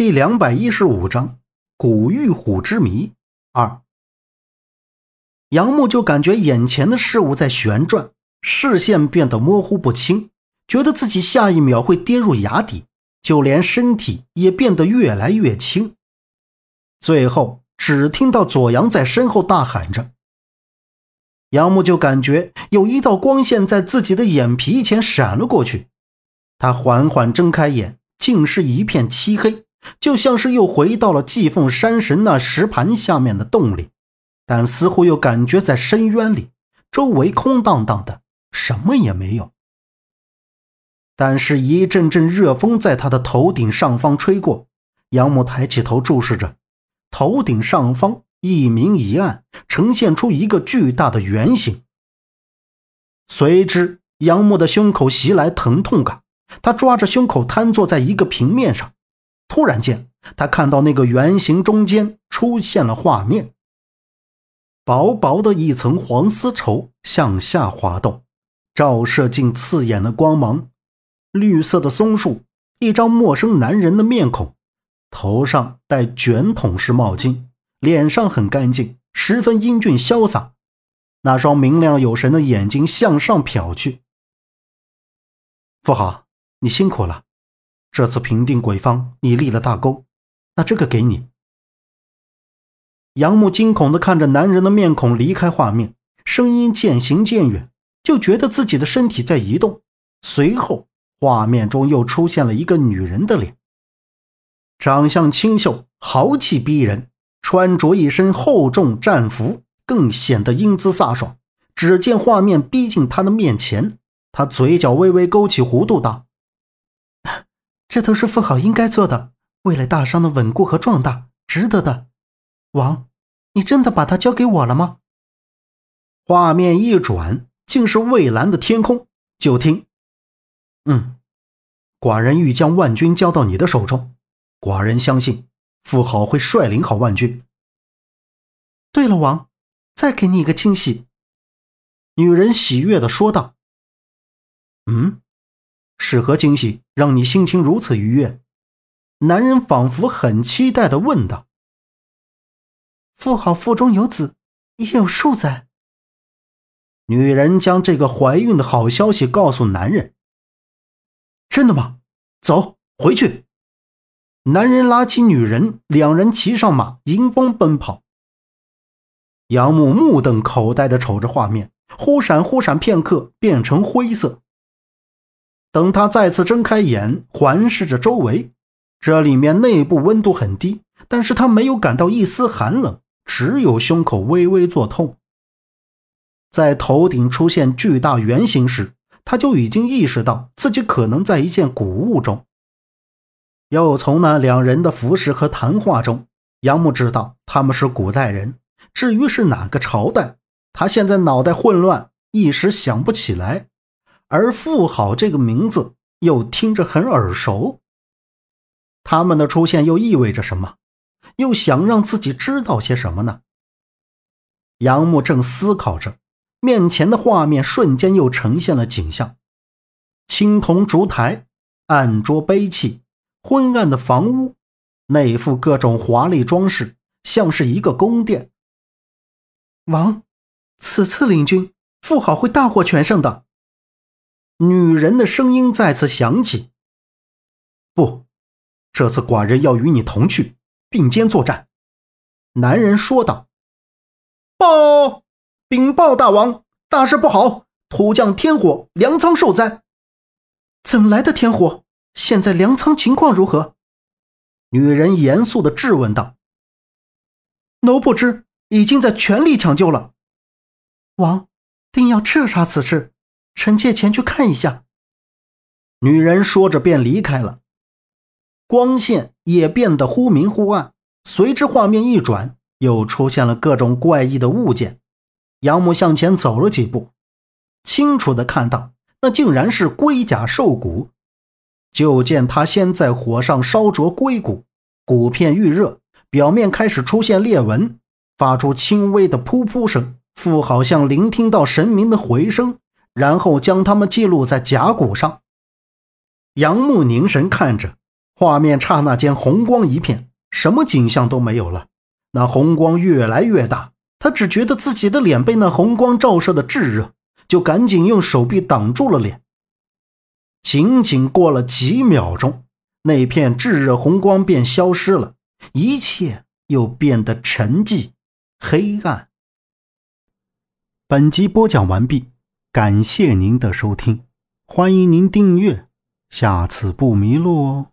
第两百一十五章古玉虎之谜二。杨木就感觉眼前的事物在旋转，视线变得模糊不清，觉得自己下一秒会跌入崖底，就连身体也变得越来越轻。最后，只听到左阳在身后大喊着。杨木就感觉有一道光线在自己的眼皮前闪了过去，他缓缓睁开眼，竟是一片漆黑。就像是又回到了祭奉山神那石盘下面的洞里，但似乎又感觉在深渊里，周围空荡荡的，什么也没有。但是，一阵阵热风在他的头顶上方吹过，杨木抬起头注视着，头顶上方一明一暗，呈现出一个巨大的圆形。随之，杨木的胸口袭来疼痛感，他抓着胸口瘫坐在一个平面上。突然间，他看到那个圆形中间出现了画面，薄薄的一层黄丝绸向下滑动，照射进刺眼的光芒。绿色的松树，一张陌生男人的面孔，头上戴卷筒式帽巾，脸上很干净，十分英俊潇洒。那双明亮有神的眼睛向上瞟去。富豪，你辛苦了。这次平定鬼方，你立了大功，那这个给你。杨木惊恐地看着男人的面孔离开画面，声音渐行渐远，就觉得自己的身体在移动。随后，画面中又出现了一个女人的脸，长相清秀，豪气逼人，穿着一身厚重战服，更显得英姿飒爽。只见画面逼近他的面前，他嘴角微微勾起弧度，道。这都是富豪应该做的，为了大商的稳固和壮大，值得的。王，你真的把它交给我了吗？画面一转，竟是蔚蓝的天空。就听，嗯，寡人欲将万军交到你的手中，寡人相信富豪会率领好万军。对了，王，再给你一个惊喜。女人喜悦的说道。嗯。是何惊喜让你心情如此愉悦？男人仿佛很期待的问道。富好腹中有子，也有数载。女人将这个怀孕的好消息告诉男人。真的吗？走，回去。男人拉起女人，两人骑上马，迎风奔跑。杨木目瞪口呆的瞅着画面，忽闪忽闪，片刻变成灰色。等他再次睁开眼，环视着周围，这里面内部温度很低，但是他没有感到一丝寒冷，只有胸口微微作痛。在头顶出现巨大圆形时，他就已经意识到自己可能在一件古物中。又从那两人的服饰和谈话中，杨木知道他们是古代人，至于是哪个朝代，他现在脑袋混乱，一时想不起来。而富豪这个名字又听着很耳熟，他们的出现又意味着什么？又想让自己知道些什么呢？杨木正思考着，面前的画面瞬间又呈现了景象：青铜烛台、案桌、杯器、昏暗的房屋，内附各种华丽装饰，像是一个宫殿。王，此次领军，富豪会大获全胜的。女人的声音再次响起：“不，这次寡人要与你同去，并肩作战。”男人说道。“报，禀报大王，大事不好！突降天火，粮仓受灾。”“怎么来的天火？现在粮仓情况如何？”女人严肃的质问道。“奴不知，已经在全力抢救了。”“王，定要彻查此事。”臣妾前去看一下。女人说着便离开了，光线也变得忽明忽暗。随之画面一转，又出现了各种怪异的物件。杨木向前走了几步，清楚的看到那竟然是龟甲兽骨。就见他先在火上烧灼龟骨，骨片预热，表面开始出现裂纹，发出轻微的噗噗声，复好像聆听到神明的回声。然后将它们记录在甲骨上。杨木凝神看着，画面刹那间红光一片，什么景象都没有了。那红光越来越大，他只觉得自己的脸被那红光照射的炙热，就赶紧用手臂挡住了脸。仅仅过了几秒钟，那片炙热红光便消失了，一切又变得沉寂、黑暗。本集播讲完毕，感谢您的收听，欢迎您订阅，下次不迷路哦。